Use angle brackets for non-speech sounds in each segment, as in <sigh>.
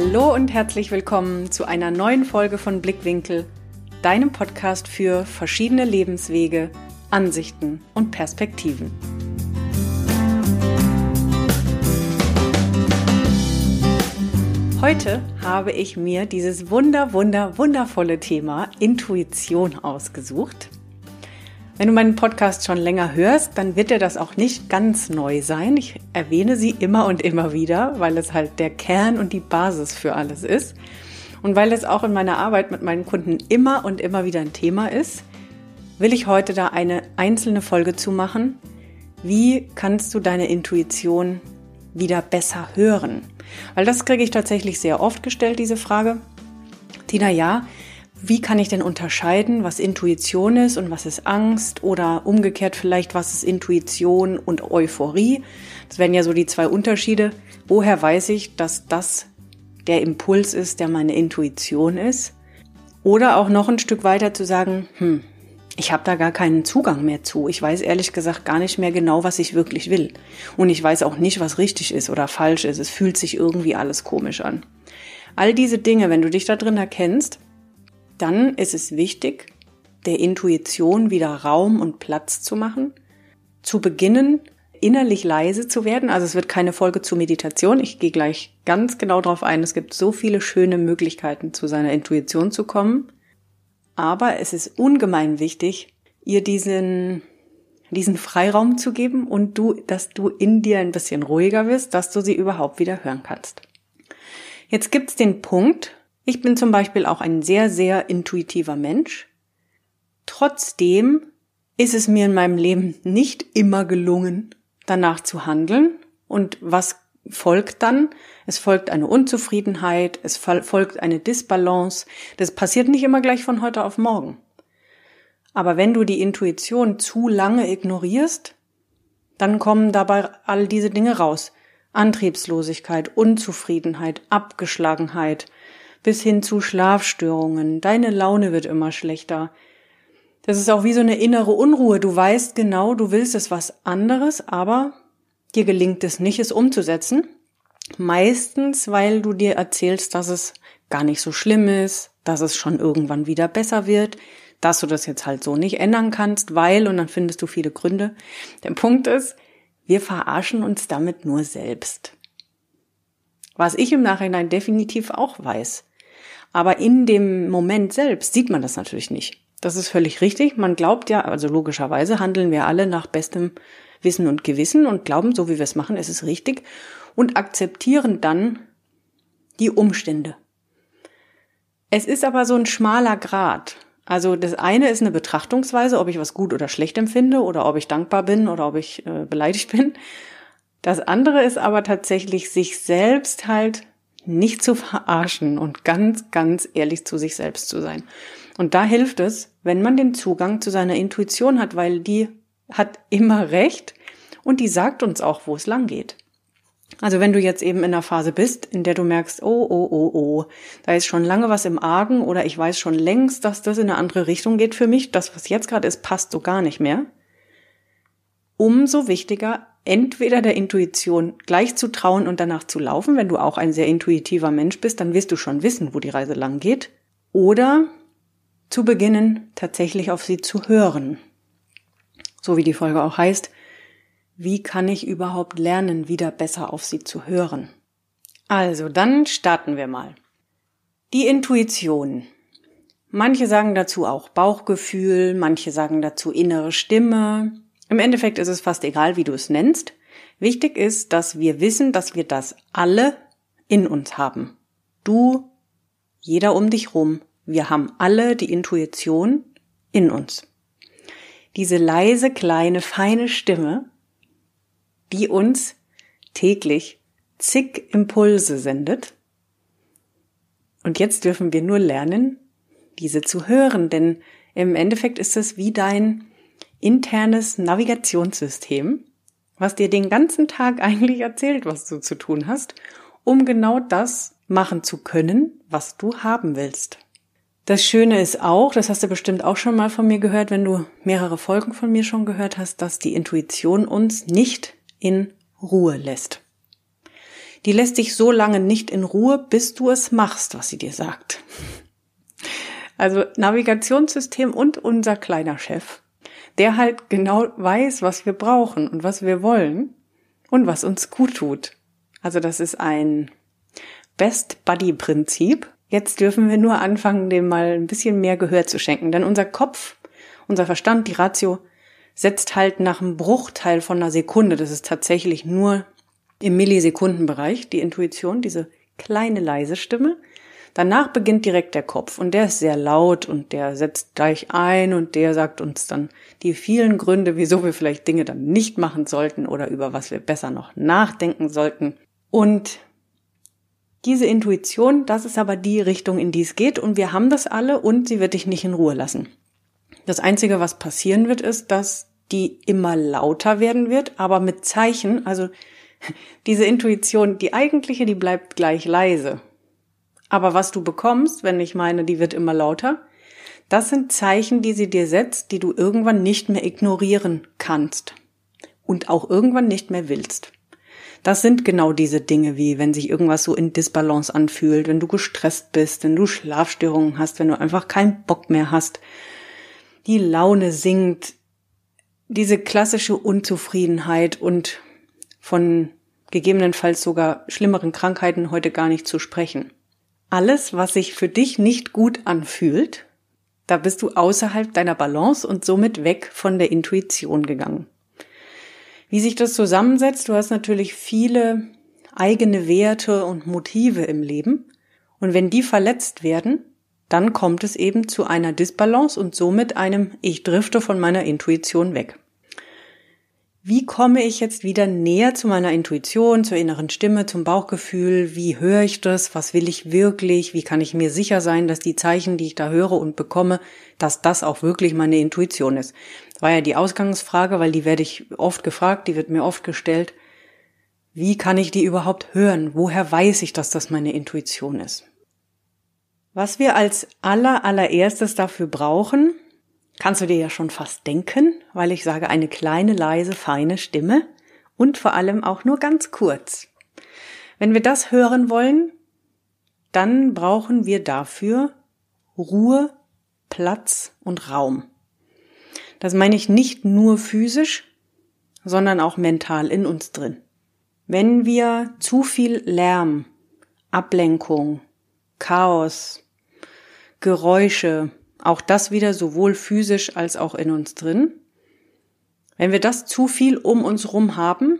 Hallo und herzlich willkommen zu einer neuen Folge von Blickwinkel, deinem Podcast für verschiedene Lebenswege, Ansichten und Perspektiven. Heute habe ich mir dieses wunder, wunder, wundervolle Thema Intuition ausgesucht. Wenn du meinen Podcast schon länger hörst, dann wird dir das auch nicht ganz neu sein. Ich erwähne sie immer und immer wieder, weil es halt der Kern und die Basis für alles ist. Und weil es auch in meiner Arbeit mit meinen Kunden immer und immer wieder ein Thema ist, will ich heute da eine einzelne Folge zu machen. Wie kannst du deine Intuition wieder besser hören? Weil das kriege ich tatsächlich sehr oft gestellt, diese Frage. Tina, ja, wie kann ich denn unterscheiden, was Intuition ist und was ist Angst oder umgekehrt vielleicht, was ist Intuition und Euphorie? Das wären ja so die zwei Unterschiede. Woher weiß ich, dass das der Impuls ist, der meine Intuition ist? Oder auch noch ein Stück weiter zu sagen, hm, ich habe da gar keinen Zugang mehr zu. Ich weiß ehrlich gesagt gar nicht mehr genau, was ich wirklich will. Und ich weiß auch nicht, was richtig ist oder falsch ist. Es fühlt sich irgendwie alles komisch an. All diese Dinge, wenn du dich da drin erkennst, dann ist es wichtig, der Intuition wieder Raum und Platz zu machen, zu beginnen, innerlich leise zu werden. Also es wird keine Folge zur Meditation. Ich gehe gleich ganz genau darauf ein. Es gibt so viele schöne Möglichkeiten, zu seiner Intuition zu kommen. Aber es ist ungemein wichtig, ihr diesen, diesen Freiraum zu geben und du, dass du in dir ein bisschen ruhiger wirst, dass du sie überhaupt wieder hören kannst. Jetzt gibt's den Punkt, ich bin zum Beispiel auch ein sehr, sehr intuitiver Mensch. Trotzdem ist es mir in meinem Leben nicht immer gelungen, danach zu handeln. Und was folgt dann? Es folgt eine Unzufriedenheit, es folgt eine Disbalance. Das passiert nicht immer gleich von heute auf morgen. Aber wenn du die Intuition zu lange ignorierst, dann kommen dabei all diese Dinge raus. Antriebslosigkeit, Unzufriedenheit, Abgeschlagenheit, bis hin zu Schlafstörungen. Deine Laune wird immer schlechter. Das ist auch wie so eine innere Unruhe. Du weißt genau, du willst es was anderes, aber dir gelingt es nicht, es umzusetzen. Meistens, weil du dir erzählst, dass es gar nicht so schlimm ist, dass es schon irgendwann wieder besser wird, dass du das jetzt halt so nicht ändern kannst, weil, und dann findest du viele Gründe. Der Punkt ist, wir verarschen uns damit nur selbst. Was ich im Nachhinein definitiv auch weiß. Aber in dem Moment selbst sieht man das natürlich nicht. Das ist völlig richtig. Man glaubt ja, also logischerweise handeln wir alle nach bestem Wissen und Gewissen und glauben, so wie wir es machen, ist es richtig und akzeptieren dann die Umstände. Es ist aber so ein schmaler Grad. Also das eine ist eine Betrachtungsweise, ob ich was gut oder schlecht empfinde oder ob ich dankbar bin oder ob ich äh, beleidigt bin. Das andere ist aber tatsächlich sich selbst halt nicht zu verarschen und ganz, ganz ehrlich zu sich selbst zu sein. Und da hilft es, wenn man den Zugang zu seiner Intuition hat, weil die hat immer recht und die sagt uns auch, wo es lang geht. Also wenn du jetzt eben in einer Phase bist, in der du merkst, oh, oh, oh, oh, da ist schon lange was im Argen oder ich weiß schon längst, dass das in eine andere Richtung geht für mich, das, was jetzt gerade ist, passt so gar nicht mehr, umso wichtiger, entweder der Intuition gleich zu trauen und danach zu laufen, wenn du auch ein sehr intuitiver Mensch bist, dann wirst du schon wissen, wo die Reise lang geht, oder zu beginnen, tatsächlich auf sie zu hören. So wie die Folge auch heißt, wie kann ich überhaupt lernen, wieder besser auf sie zu hören? Also, dann starten wir mal. Die Intuition. Manche sagen dazu auch Bauchgefühl, manche sagen dazu innere Stimme, im Endeffekt ist es fast egal, wie du es nennst. Wichtig ist, dass wir wissen, dass wir das alle in uns haben. Du, jeder um dich rum, wir haben alle die Intuition in uns. Diese leise, kleine, feine Stimme, die uns täglich zig Impulse sendet. Und jetzt dürfen wir nur lernen, diese zu hören, denn im Endeffekt ist es wie dein internes Navigationssystem, was dir den ganzen Tag eigentlich erzählt, was du zu tun hast, um genau das machen zu können, was du haben willst. Das Schöne ist auch, das hast du bestimmt auch schon mal von mir gehört, wenn du mehrere Folgen von mir schon gehört hast, dass die Intuition uns nicht in Ruhe lässt. die lässt dich so lange nicht in Ruhe, bis du es machst, was sie dir sagt. Also Navigationssystem und unser kleiner Chef, der halt genau weiß, was wir brauchen und was wir wollen und was uns gut tut. Also das ist ein Best Buddy Prinzip. Jetzt dürfen wir nur anfangen, dem mal ein bisschen mehr Gehör zu schenken, denn unser Kopf, unser Verstand, die Ratio setzt halt nach einem Bruchteil von einer Sekunde, das ist tatsächlich nur im Millisekundenbereich, die Intuition, diese kleine leise Stimme. Danach beginnt direkt der Kopf und der ist sehr laut und der setzt gleich ein und der sagt uns dann die vielen Gründe, wieso wir vielleicht Dinge dann nicht machen sollten oder über was wir besser noch nachdenken sollten. Und diese Intuition, das ist aber die Richtung, in die es geht und wir haben das alle und sie wird dich nicht in Ruhe lassen. Das Einzige, was passieren wird, ist, dass die immer lauter werden wird, aber mit Zeichen, also <laughs> diese Intuition, die eigentliche, die bleibt gleich leise. Aber was du bekommst, wenn ich meine, die wird immer lauter, das sind Zeichen, die sie dir setzt, die du irgendwann nicht mehr ignorieren kannst und auch irgendwann nicht mehr willst. Das sind genau diese Dinge, wie wenn sich irgendwas so in Disbalance anfühlt, wenn du gestresst bist, wenn du Schlafstörungen hast, wenn du einfach keinen Bock mehr hast, die Laune sinkt, diese klassische Unzufriedenheit und von gegebenenfalls sogar schlimmeren Krankheiten heute gar nicht zu sprechen. Alles, was sich für dich nicht gut anfühlt, da bist du außerhalb deiner Balance und somit weg von der Intuition gegangen. Wie sich das zusammensetzt, du hast natürlich viele eigene Werte und Motive im Leben. Und wenn die verletzt werden, dann kommt es eben zu einer Disbalance und somit einem Ich drifte von meiner Intuition weg. Wie komme ich jetzt wieder näher zu meiner Intuition, zur inneren Stimme, zum Bauchgefühl? Wie höre ich das? Was will ich wirklich? Wie kann ich mir sicher sein, dass die Zeichen, die ich da höre und bekomme, dass das auch wirklich meine Intuition ist? Das war ja die Ausgangsfrage, weil die werde ich oft gefragt, die wird mir oft gestellt. Wie kann ich die überhaupt hören? Woher weiß ich, dass das meine Intuition ist? Was wir als aller allererstes dafür brauchen, Kannst du dir ja schon fast denken, weil ich sage eine kleine, leise, feine Stimme und vor allem auch nur ganz kurz. Wenn wir das hören wollen, dann brauchen wir dafür Ruhe, Platz und Raum. Das meine ich nicht nur physisch, sondern auch mental in uns drin. Wenn wir zu viel Lärm, Ablenkung, Chaos, Geräusche, auch das wieder sowohl physisch als auch in uns drin. Wenn wir das zu viel um uns rum haben,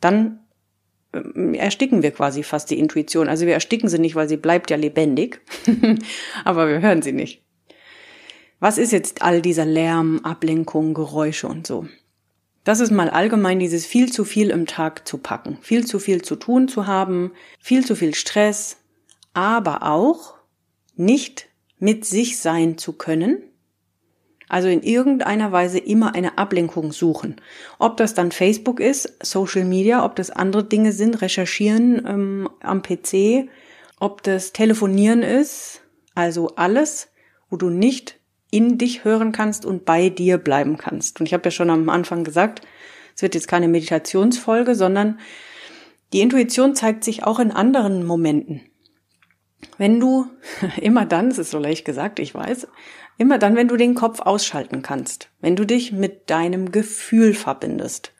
dann äh, ersticken wir quasi fast die Intuition. Also wir ersticken sie nicht, weil sie bleibt ja lebendig, <laughs> aber wir hören sie nicht. Was ist jetzt all dieser Lärm, Ablenkung, Geräusche und so? Das ist mal allgemein dieses viel zu viel im Tag zu packen, viel zu viel zu tun zu haben, viel zu viel Stress, aber auch nicht mit sich sein zu können. Also in irgendeiner Weise immer eine Ablenkung suchen. Ob das dann Facebook ist, Social Media, ob das andere Dinge sind, recherchieren ähm, am PC, ob das Telefonieren ist, also alles, wo du nicht in dich hören kannst und bei dir bleiben kannst. Und ich habe ja schon am Anfang gesagt, es wird jetzt keine Meditationsfolge, sondern die Intuition zeigt sich auch in anderen Momenten. Wenn du <laughs> immer dann, es ist so leicht gesagt, ich weiß, immer dann, wenn du den Kopf ausschalten kannst, wenn du dich mit deinem Gefühl verbindest.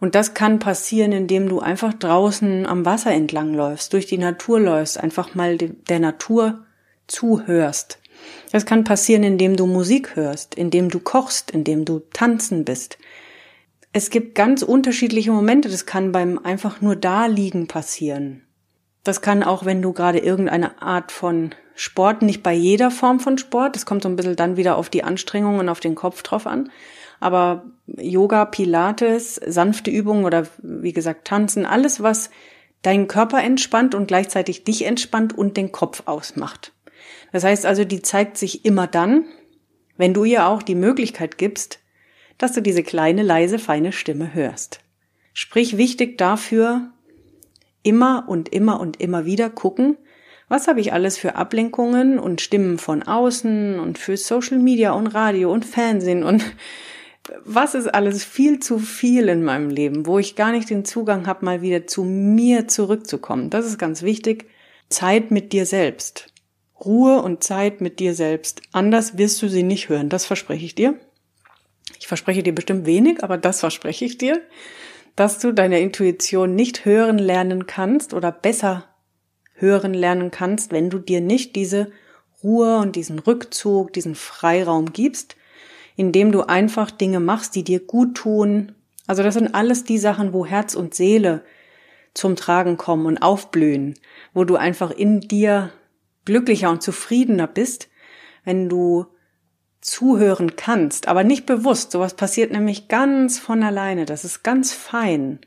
Und das kann passieren, indem du einfach draußen am Wasser entlang läufst, durch die Natur läufst, einfach mal der Natur zuhörst. Das kann passieren, indem du Musik hörst, indem du kochst, indem du tanzen bist. Es gibt ganz unterschiedliche Momente. Das kann beim einfach nur da liegen passieren. Das kann auch, wenn du gerade irgendeine Art von Sport, nicht bei jeder Form von Sport, das kommt so ein bisschen dann wieder auf die Anstrengung und auf den Kopf drauf an, aber Yoga, Pilates, sanfte Übungen oder wie gesagt Tanzen, alles, was deinen Körper entspannt und gleichzeitig dich entspannt und den Kopf ausmacht. Das heißt also, die zeigt sich immer dann, wenn du ihr auch die Möglichkeit gibst, dass du diese kleine, leise, feine Stimme hörst. Sprich wichtig dafür, immer und immer und immer wieder gucken, was habe ich alles für Ablenkungen und Stimmen von außen und für Social Media und Radio und Fernsehen und was ist alles viel zu viel in meinem Leben, wo ich gar nicht den Zugang habe, mal wieder zu mir zurückzukommen. Das ist ganz wichtig. Zeit mit dir selbst. Ruhe und Zeit mit dir selbst. Anders wirst du sie nicht hören. Das verspreche ich dir. Ich verspreche dir bestimmt wenig, aber das verspreche ich dir, dass du deine Intuition nicht hören lernen kannst oder besser hören lernen kannst, wenn du dir nicht diese Ruhe und diesen Rückzug, diesen Freiraum gibst, indem du einfach Dinge machst, die dir gut tun. Also das sind alles die Sachen, wo Herz und Seele zum Tragen kommen und aufblühen, wo du einfach in dir glücklicher und zufriedener bist, wenn du zuhören kannst, aber nicht bewusst. Sowas passiert nämlich ganz von alleine. Das ist ganz fein.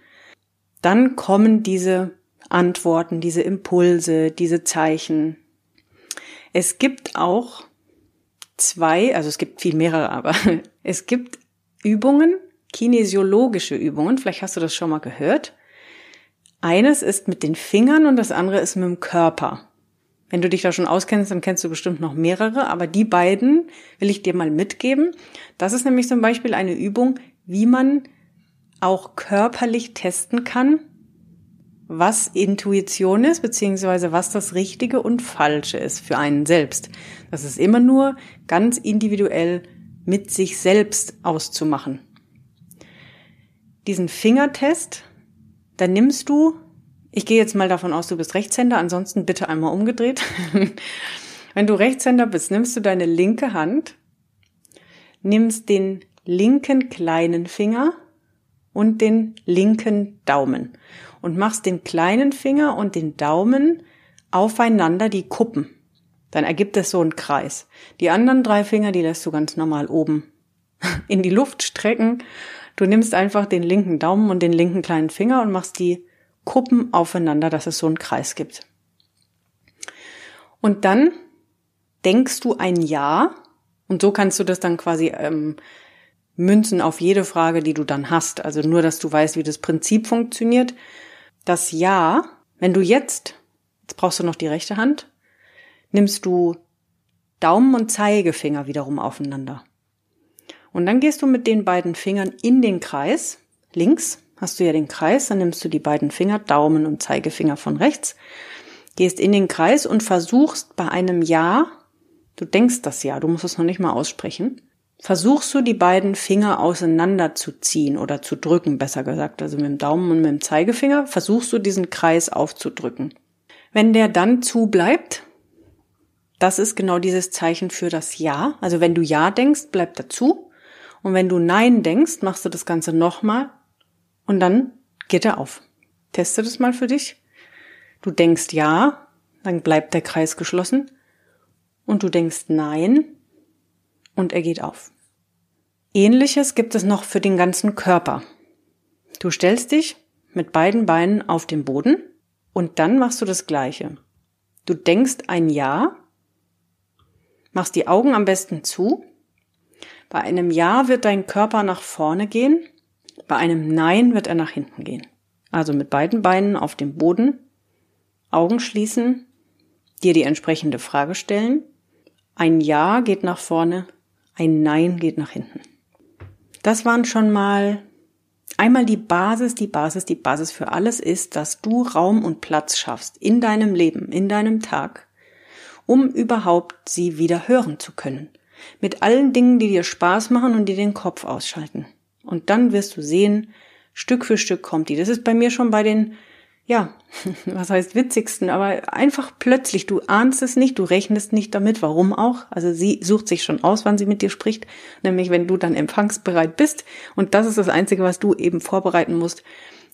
Dann kommen diese Antworten, diese Impulse, diese Zeichen. Es gibt auch zwei, also es gibt viel mehrere, aber <laughs> es gibt Übungen, kinesiologische Übungen, vielleicht hast du das schon mal gehört. Eines ist mit den Fingern und das andere ist mit dem Körper. Wenn du dich da schon auskennst, dann kennst du bestimmt noch mehrere, aber die beiden will ich dir mal mitgeben. Das ist nämlich zum Beispiel eine Übung, wie man auch körperlich testen kann, was Intuition ist, beziehungsweise was das Richtige und Falsche ist für einen selbst. Das ist immer nur ganz individuell mit sich selbst auszumachen. Diesen Fingertest, da nimmst du, ich gehe jetzt mal davon aus, du bist Rechtshänder, ansonsten bitte einmal umgedreht. <laughs> Wenn du Rechtshänder bist, nimmst du deine linke Hand, nimmst den linken kleinen Finger und den linken Daumen und machst den kleinen Finger und den Daumen aufeinander die Kuppen. Dann ergibt es so einen Kreis. Die anderen drei Finger, die lässt du ganz normal oben <laughs> in die Luft strecken. Du nimmst einfach den linken Daumen und den linken kleinen Finger und machst die Kuppen aufeinander, dass es so einen Kreis gibt. Und dann denkst du ein Ja und so kannst du das dann quasi ähm, münzen auf jede Frage, die du dann hast. Also nur, dass du weißt, wie das Prinzip funktioniert das Ja, wenn du jetzt, jetzt brauchst du noch die rechte Hand, nimmst du Daumen und Zeigefinger wiederum aufeinander. Und dann gehst du mit den beiden Fingern in den Kreis. Links hast du ja den Kreis, dann nimmst du die beiden Finger, Daumen und Zeigefinger von rechts, gehst in den Kreis und versuchst bei einem Ja, du denkst das Ja, du musst es noch nicht mal aussprechen, versuchst du die beiden Finger auseinanderzuziehen oder zu drücken, besser gesagt, also mit dem Daumen und mit dem Zeigefinger, versuchst du diesen Kreis aufzudrücken. Wenn der dann zu bleibt, das ist genau dieses Zeichen für das Ja. Also wenn du Ja denkst, bleibt er zu. Und wenn du Nein denkst, machst du das Ganze nochmal und dann geht er auf. Teste das mal für dich. Du denkst Ja, dann bleibt der Kreis geschlossen. Und du denkst Nein, und er geht auf. Ähnliches gibt es noch für den ganzen Körper. Du stellst dich mit beiden Beinen auf den Boden und dann machst du das Gleiche. Du denkst ein Ja, machst die Augen am besten zu. Bei einem Ja wird dein Körper nach vorne gehen, bei einem Nein wird er nach hinten gehen. Also mit beiden Beinen auf dem Boden, Augen schließen, dir die entsprechende Frage stellen. Ein Ja geht nach vorne, ein Nein geht nach hinten. Das waren schon mal einmal die Basis, die Basis, die Basis für alles ist, dass du Raum und Platz schaffst in deinem Leben, in deinem Tag, um überhaupt sie wieder hören zu können. Mit allen Dingen, die dir Spaß machen und die den Kopf ausschalten. Und dann wirst du sehen, Stück für Stück kommt die. Das ist bei mir schon bei den ja, <laughs> was heißt witzigsten, aber einfach plötzlich, du ahnst es nicht, du rechnest nicht damit, warum auch. Also sie sucht sich schon aus, wann sie mit dir spricht, nämlich wenn du dann empfangsbereit bist. Und das ist das Einzige, was du eben vorbereiten musst.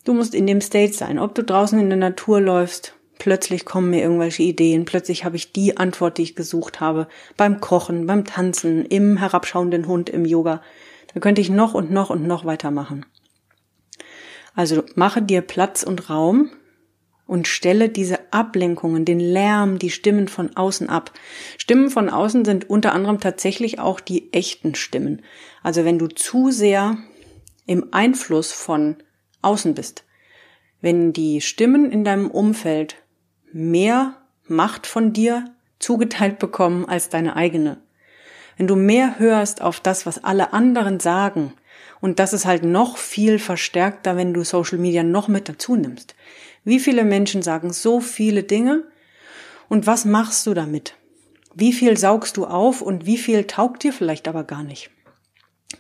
Du musst in dem State sein, ob du draußen in der Natur läufst, plötzlich kommen mir irgendwelche Ideen, plötzlich habe ich die Antwort, die ich gesucht habe, beim Kochen, beim Tanzen, im herabschauenden Hund, im Yoga. Da könnte ich noch und noch und noch weitermachen. Also mache dir Platz und Raum, und stelle diese Ablenkungen, den Lärm, die Stimmen von außen ab. Stimmen von außen sind unter anderem tatsächlich auch die echten Stimmen. Also wenn du zu sehr im Einfluss von außen bist, wenn die Stimmen in deinem Umfeld mehr Macht von dir zugeteilt bekommen als deine eigene, wenn du mehr hörst auf das, was alle anderen sagen, Und das ist halt noch viel verstärkter, wenn du Social Media noch mit dazu nimmst. Wie viele Menschen sagen so viele Dinge und was machst du damit? Wie viel saugst du auf und wie viel taugt dir vielleicht aber gar nicht?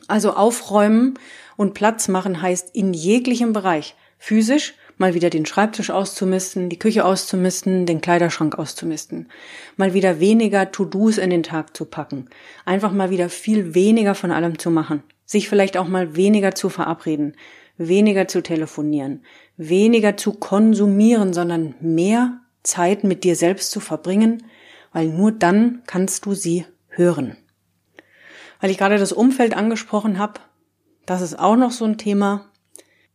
Also aufräumen und Platz machen heißt in jeglichem Bereich. Physisch, mal wieder den Schreibtisch auszumisten, die Küche auszumisten, den Kleiderschrank auszumisten. Mal wieder weniger To-Dos in den Tag zu packen. Einfach mal wieder viel weniger von allem zu machen. Sich vielleicht auch mal weniger zu verabreden, weniger zu telefonieren, weniger zu konsumieren, sondern mehr Zeit mit dir selbst zu verbringen, weil nur dann kannst du sie hören. Weil ich gerade das Umfeld angesprochen habe, das ist auch noch so ein Thema.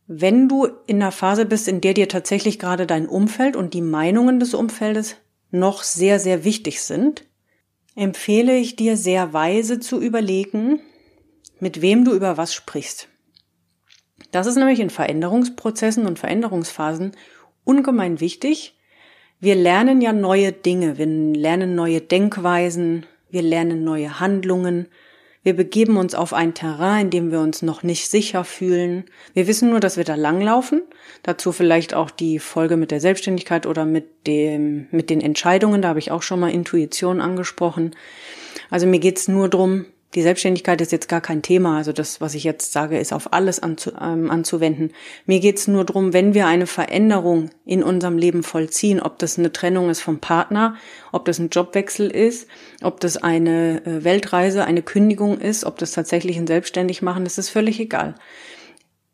Wenn du in einer Phase bist, in der dir tatsächlich gerade dein Umfeld und die Meinungen des Umfeldes noch sehr, sehr wichtig sind, empfehle ich dir sehr weise zu überlegen, mit wem du über was sprichst. Das ist nämlich in Veränderungsprozessen und Veränderungsphasen ungemein wichtig. Wir lernen ja neue Dinge, wir lernen neue Denkweisen, wir lernen neue Handlungen, wir begeben uns auf ein Terrain, in dem wir uns noch nicht sicher fühlen. Wir wissen nur, dass wir da langlaufen. Dazu vielleicht auch die Folge mit der Selbstständigkeit oder mit dem, mit den Entscheidungen. Da habe ich auch schon mal Intuition angesprochen. Also mir geht's nur drum, die Selbstständigkeit ist jetzt gar kein Thema. Also das, was ich jetzt sage, ist auf alles anzu, ähm, anzuwenden. Mir geht's nur drum, wenn wir eine Veränderung in unserem Leben vollziehen, ob das eine Trennung ist vom Partner, ob das ein Jobwechsel ist, ob das eine äh, Weltreise, eine Kündigung ist, ob das tatsächlich ein Selbstständigmachen, das ist völlig egal.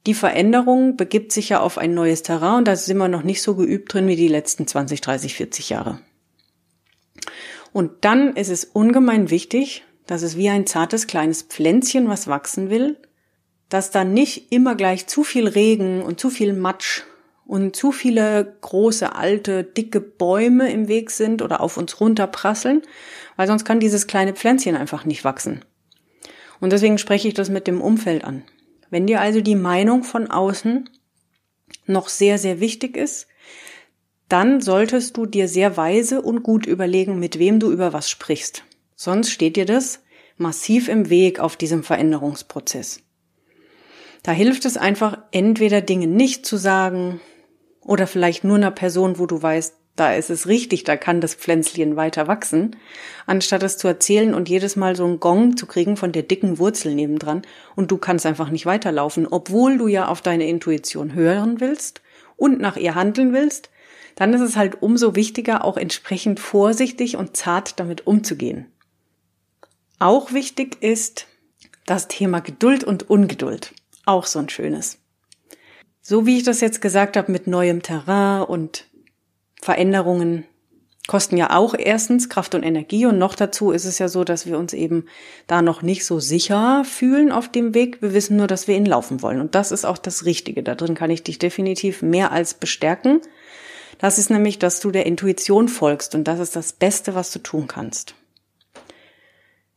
Die Veränderung begibt sich ja auf ein neues Terrain und da sind wir noch nicht so geübt drin wie die letzten 20, 30, 40 Jahre. Und dann ist es ungemein wichtig, das ist wie ein zartes kleines Pflänzchen, was wachsen will, dass da nicht immer gleich zu viel Regen und zu viel Matsch und zu viele große, alte, dicke Bäume im Weg sind oder auf uns runterprasseln, weil sonst kann dieses kleine Pflänzchen einfach nicht wachsen. Und deswegen spreche ich das mit dem Umfeld an. Wenn dir also die Meinung von außen noch sehr, sehr wichtig ist, dann solltest du dir sehr weise und gut überlegen, mit wem du über was sprichst. Sonst steht dir das massiv im Weg auf diesem Veränderungsprozess. Da hilft es einfach, entweder Dinge nicht zu sagen oder vielleicht nur einer Person, wo du weißt, da ist es richtig, da kann das Pflänzchen weiter wachsen, anstatt es zu erzählen und jedes Mal so einen Gong zu kriegen von der dicken Wurzel nebendran und du kannst einfach nicht weiterlaufen, obwohl du ja auf deine Intuition hören willst und nach ihr handeln willst, dann ist es halt umso wichtiger, auch entsprechend vorsichtig und zart damit umzugehen. Auch wichtig ist das Thema Geduld und Ungeduld. Auch so ein schönes. So wie ich das jetzt gesagt habe mit neuem Terrain und Veränderungen kosten ja auch erstens Kraft und Energie und noch dazu ist es ja so, dass wir uns eben da noch nicht so sicher fühlen auf dem Weg. Wir wissen nur, dass wir ihn laufen wollen und das ist auch das Richtige. Da drin kann ich dich definitiv mehr als bestärken. Das ist nämlich, dass du der Intuition folgst und das ist das Beste, was du tun kannst.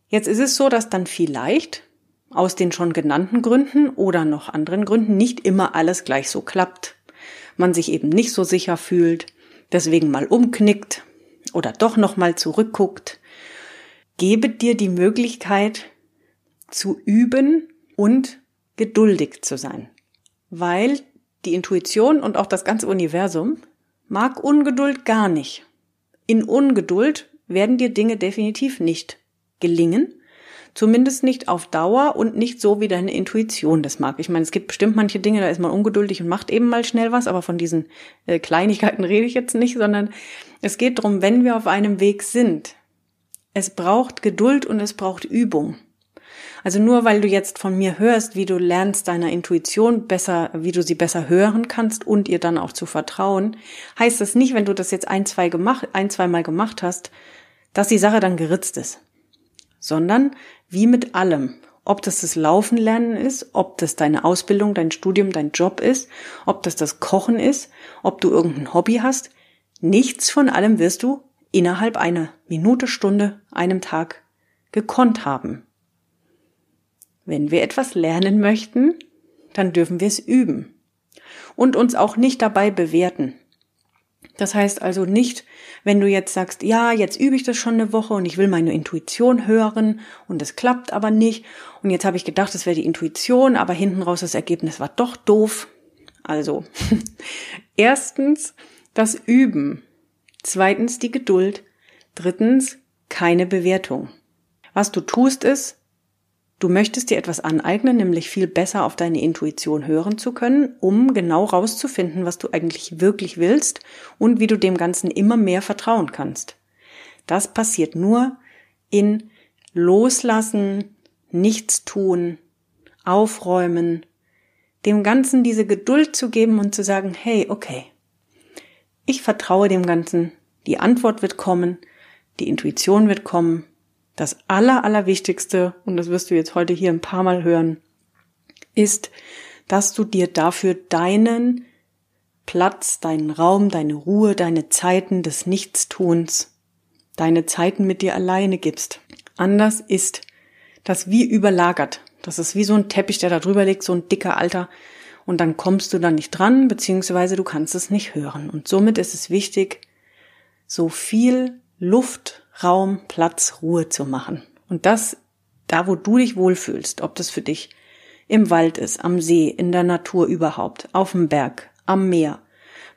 Jetzt ist es so, dass dann vielleicht aus den schon genannten Gründen oder noch anderen Gründen nicht immer alles gleich so klappt. Man sich eben nicht so sicher fühlt, deswegen mal umknickt oder doch noch mal zurückguckt. Gebe dir die Möglichkeit zu üben und geduldig zu sein, weil die Intuition und auch das ganze Universum mag Ungeduld gar nicht. In Ungeduld werden dir Dinge definitiv nicht gelingen. Zumindest nicht auf Dauer und nicht so, wie deine Intuition das mag. Ich meine, es gibt bestimmt manche Dinge, da ist man ungeduldig und macht eben mal schnell was, aber von diesen äh, Kleinigkeiten <laughs> rede ich jetzt nicht, sondern es geht darum, wenn wir auf einem Weg sind. Es braucht Geduld und es braucht Übung. Also nur weil du jetzt von mir hörst, wie du lernst deiner Intuition besser, wie du sie besser hören kannst und ihr dann auch zu vertrauen, heißt das nicht, wenn du das jetzt ein, zwei gemacht, ein, zwei Mal gemacht hast, dass die Sache dann geritzt ist sondern wie mit allem. Ob das das Laufen lernen ist, ob das deine Ausbildung, dein Studium, dein Job ist, ob das das Kochen ist, ob du irgendein Hobby hast. Nichts von allem wirst du innerhalb einer Minute, Stunde, einem Tag gekonnt haben. Wenn wir etwas lernen möchten, dann dürfen wir es üben und uns auch nicht dabei bewerten. Das heißt also nicht, wenn du jetzt sagst, ja, jetzt übe ich das schon eine Woche und ich will meine Intuition hören und es klappt aber nicht und jetzt habe ich gedacht, es wäre die Intuition, aber hinten raus das Ergebnis war doch doof. Also, <laughs> erstens das Üben, zweitens die Geduld, drittens keine Bewertung. Was du tust ist, Du möchtest dir etwas aneignen, nämlich viel besser auf deine Intuition hören zu können, um genau rauszufinden, was du eigentlich wirklich willst und wie du dem Ganzen immer mehr vertrauen kannst. Das passiert nur in Loslassen, nichts tun, aufräumen, dem Ganzen diese Geduld zu geben und zu sagen, hey, okay, ich vertraue dem Ganzen, die Antwort wird kommen, die Intuition wird kommen, das Aller, Allerwichtigste, und das wirst du jetzt heute hier ein paar Mal hören, ist, dass du dir dafür deinen Platz, deinen Raum, deine Ruhe, deine Zeiten des Nichtstuns, deine Zeiten mit dir alleine gibst. Anders ist das wie überlagert. Das ist wie so ein Teppich, der da drüber liegt, so ein dicker Alter. Und dann kommst du da nicht dran, beziehungsweise du kannst es nicht hören. Und somit ist es wichtig, so viel Luft, Raum, Platz, Ruhe zu machen. Und das da, wo du dich wohlfühlst, ob das für dich im Wald ist, am See, in der Natur überhaupt, auf dem Berg, am Meer,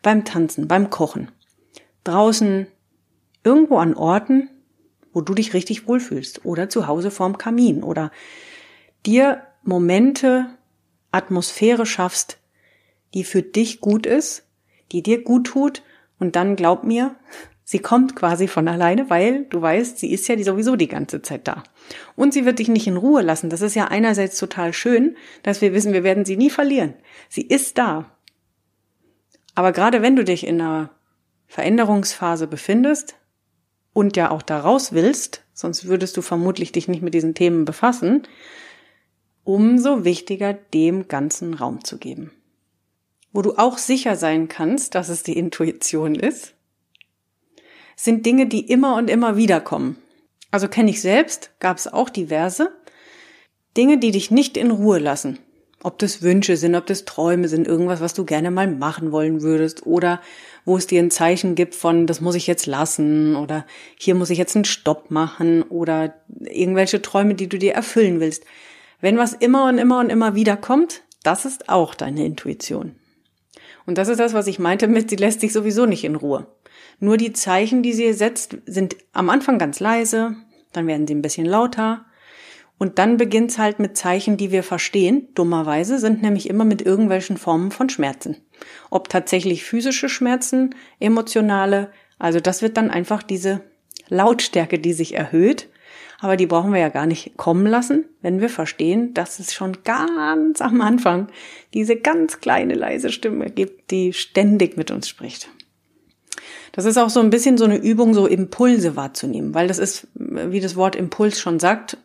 beim Tanzen, beim Kochen, draußen, irgendwo an Orten, wo du dich richtig wohlfühlst oder zu Hause vorm Kamin oder dir Momente, Atmosphäre schaffst, die für dich gut ist, die dir gut tut und dann glaub mir, Sie kommt quasi von alleine, weil du weißt, sie ist ja sowieso die ganze Zeit da. Und sie wird dich nicht in Ruhe lassen. Das ist ja einerseits total schön, dass wir wissen, wir werden sie nie verlieren. Sie ist da. Aber gerade wenn du dich in einer Veränderungsphase befindest und ja auch da raus willst, sonst würdest du vermutlich dich nicht mit diesen Themen befassen, umso wichtiger dem ganzen Raum zu geben. Wo du auch sicher sein kannst, dass es die Intuition ist, sind Dinge, die immer und immer wieder kommen. Also kenne ich selbst, gab es auch diverse. Dinge, die dich nicht in Ruhe lassen. Ob das Wünsche sind, ob das Träume sind, irgendwas, was du gerne mal machen wollen würdest oder wo es dir ein Zeichen gibt von, das muss ich jetzt lassen oder hier muss ich jetzt einen Stopp machen oder irgendwelche Träume, die du dir erfüllen willst. Wenn was immer und immer und immer wieder kommt, das ist auch deine Intuition. Und das ist das, was ich meinte mit, sie lässt sich sowieso nicht in Ruhe. Nur die Zeichen, die sie setzt, sind am Anfang ganz leise, dann werden sie ein bisschen lauter. Und dann beginnt's halt mit Zeichen, die wir verstehen. Dummerweise sind nämlich immer mit irgendwelchen Formen von Schmerzen. Ob tatsächlich physische Schmerzen, emotionale, also das wird dann einfach diese Lautstärke, die sich erhöht. Aber die brauchen wir ja gar nicht kommen lassen, wenn wir verstehen, dass es schon ganz am Anfang diese ganz kleine leise Stimme gibt, die ständig mit uns spricht. Das ist auch so ein bisschen so eine Übung, so Impulse wahrzunehmen, weil das ist, wie das Wort Impuls schon sagt,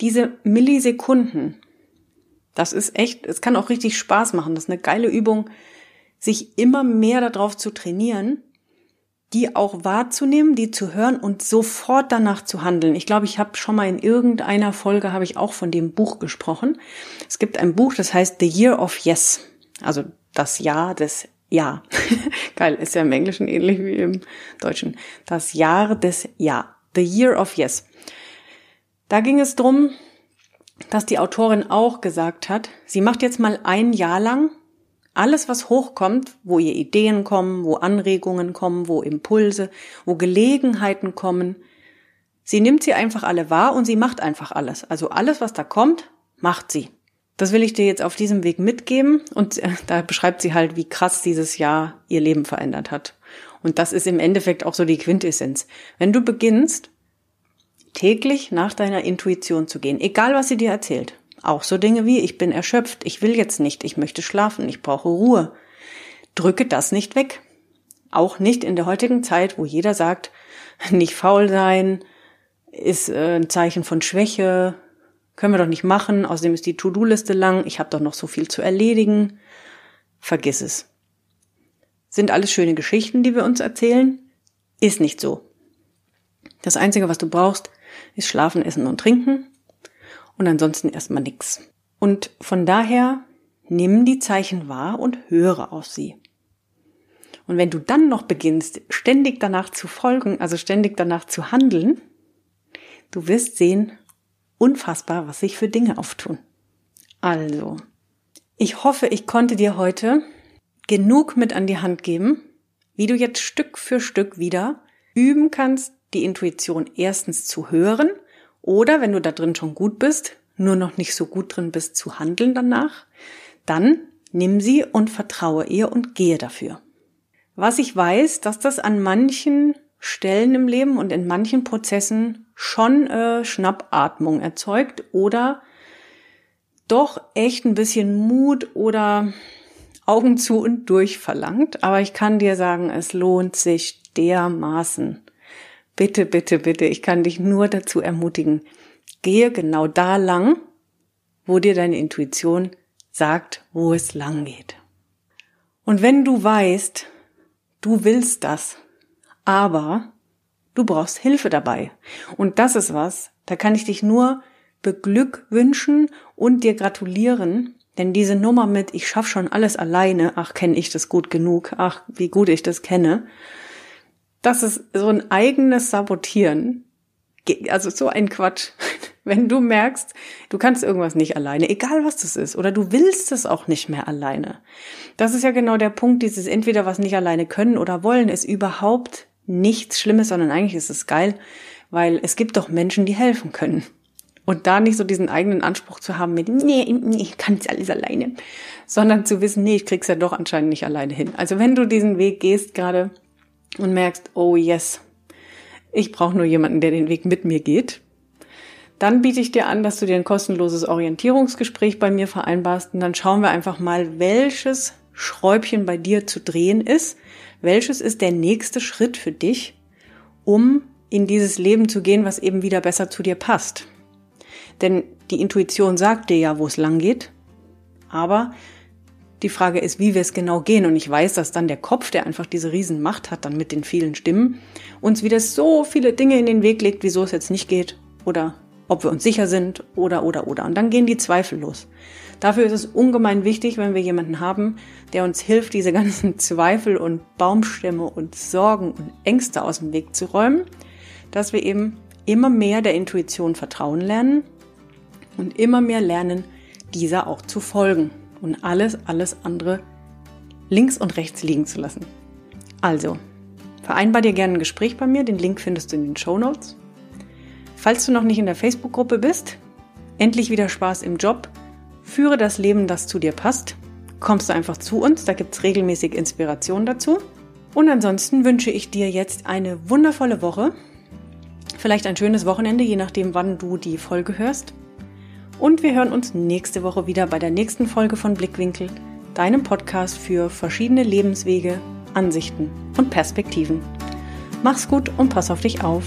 diese Millisekunden, das ist echt, es kann auch richtig Spaß machen. Das ist eine geile Übung, sich immer mehr darauf zu trainieren, die auch wahrzunehmen, die zu hören und sofort danach zu handeln. Ich glaube, ich habe schon mal in irgendeiner Folge habe ich auch von dem Buch gesprochen. Es gibt ein Buch, das heißt The Year of Yes, also das Jahr des ja. <laughs> Geil, ist ja im Englischen ähnlich wie im Deutschen. Das Jahr des Ja. The Year of Yes. Da ging es drum, dass die Autorin auch gesagt hat, sie macht jetzt mal ein Jahr lang alles, was hochkommt, wo ihr Ideen kommen, wo Anregungen kommen, wo Impulse, wo Gelegenheiten kommen. Sie nimmt sie einfach alle wahr und sie macht einfach alles. Also alles, was da kommt, macht sie. Das will ich dir jetzt auf diesem Weg mitgeben und äh, da beschreibt sie halt, wie krass dieses Jahr ihr Leben verändert hat. Und das ist im Endeffekt auch so die Quintessenz. Wenn du beginnst, täglich nach deiner Intuition zu gehen, egal was sie dir erzählt, auch so Dinge wie, ich bin erschöpft, ich will jetzt nicht, ich möchte schlafen, ich brauche Ruhe, drücke das nicht weg. Auch nicht in der heutigen Zeit, wo jeder sagt, <laughs> nicht faul sein ist äh, ein Zeichen von Schwäche, können wir doch nicht machen, außerdem ist die To-Do-Liste lang, ich habe doch noch so viel zu erledigen. Vergiss es. Sind alles schöne Geschichten, die wir uns erzählen? Ist nicht so. Das Einzige, was du brauchst, ist schlafen, essen und trinken und ansonsten erstmal nix. Und von daher nimm die Zeichen wahr und höre auf sie. Und wenn du dann noch beginnst, ständig danach zu folgen, also ständig danach zu handeln, du wirst sehen, unfassbar, was sich für Dinge auftun. Also, ich hoffe, ich konnte dir heute genug mit an die Hand geben, wie du jetzt Stück für Stück wieder üben kannst, die Intuition erstens zu hören oder, wenn du da drin schon gut bist, nur noch nicht so gut drin bist, zu handeln danach, dann nimm sie und vertraue ihr und gehe dafür. Was ich weiß, dass das an manchen Stellen im Leben und in manchen Prozessen schon äh, Schnappatmung erzeugt oder doch echt ein bisschen Mut oder Augen zu und durch verlangt. Aber ich kann dir sagen, es lohnt sich dermaßen. Bitte, bitte, bitte, ich kann dich nur dazu ermutigen. Gehe genau da lang, wo dir deine Intuition sagt, wo es lang geht. Und wenn du weißt, du willst das, aber du brauchst Hilfe dabei. Und das ist was, da kann ich dich nur beglückwünschen und dir gratulieren, denn diese Nummer mit ich schaff schon alles alleine, ach kenne ich das gut genug, ach wie gut ich das kenne, das ist so ein eigenes Sabotieren. Also so ein Quatsch. <laughs> Wenn du merkst, du kannst irgendwas nicht alleine, egal was das ist, oder du willst es auch nicht mehr alleine. Das ist ja genau der Punkt, dieses entweder was nicht alleine können oder wollen, ist überhaupt nichts Schlimmes, sondern eigentlich ist es geil, weil es gibt doch Menschen, die helfen können. Und da nicht so diesen eigenen Anspruch zu haben mit, nee, ich kann es alles alleine, sondern zu wissen, nee, ich krieg's ja doch anscheinend nicht alleine hin. Also wenn du diesen Weg gehst gerade und merkst, oh yes, ich brauche nur jemanden, der den Weg mit mir geht, dann biete ich dir an, dass du dir ein kostenloses Orientierungsgespräch bei mir vereinbarst und dann schauen wir einfach mal, welches Schräubchen bei dir zu drehen ist, welches ist der nächste Schritt für dich, um in dieses Leben zu gehen, was eben wieder besser zu dir passt. Denn die Intuition sagt dir ja, wo es lang geht, aber die Frage ist, wie wir es genau gehen. Und ich weiß, dass dann der Kopf, der einfach diese Riesenmacht hat, dann mit den vielen Stimmen, uns wieder so viele Dinge in den Weg legt, wieso es jetzt nicht geht oder ob wir uns sicher sind oder, oder, oder. Und dann gehen die Zweifel los. Dafür ist es ungemein wichtig, wenn wir jemanden haben, der uns hilft, diese ganzen <laughs> Zweifel und Baumstämme und Sorgen und Ängste aus dem Weg zu räumen, dass wir eben immer mehr der Intuition vertrauen lernen und immer mehr lernen, dieser auch zu folgen und alles, alles andere links und rechts liegen zu lassen. Also, vereinbar dir gerne ein Gespräch bei mir, den Link findest du in den Show Notes. Falls du noch nicht in der Facebook-Gruppe bist, endlich wieder Spaß im Job, führe das Leben, das zu dir passt, kommst du einfach zu uns, da gibt es regelmäßig Inspiration dazu. Und ansonsten wünsche ich dir jetzt eine wundervolle Woche, vielleicht ein schönes Wochenende, je nachdem, wann du die Folge hörst. Und wir hören uns nächste Woche wieder bei der nächsten Folge von Blickwinkel, deinem Podcast für verschiedene Lebenswege, Ansichten und Perspektiven. Mach's gut und pass auf dich auf.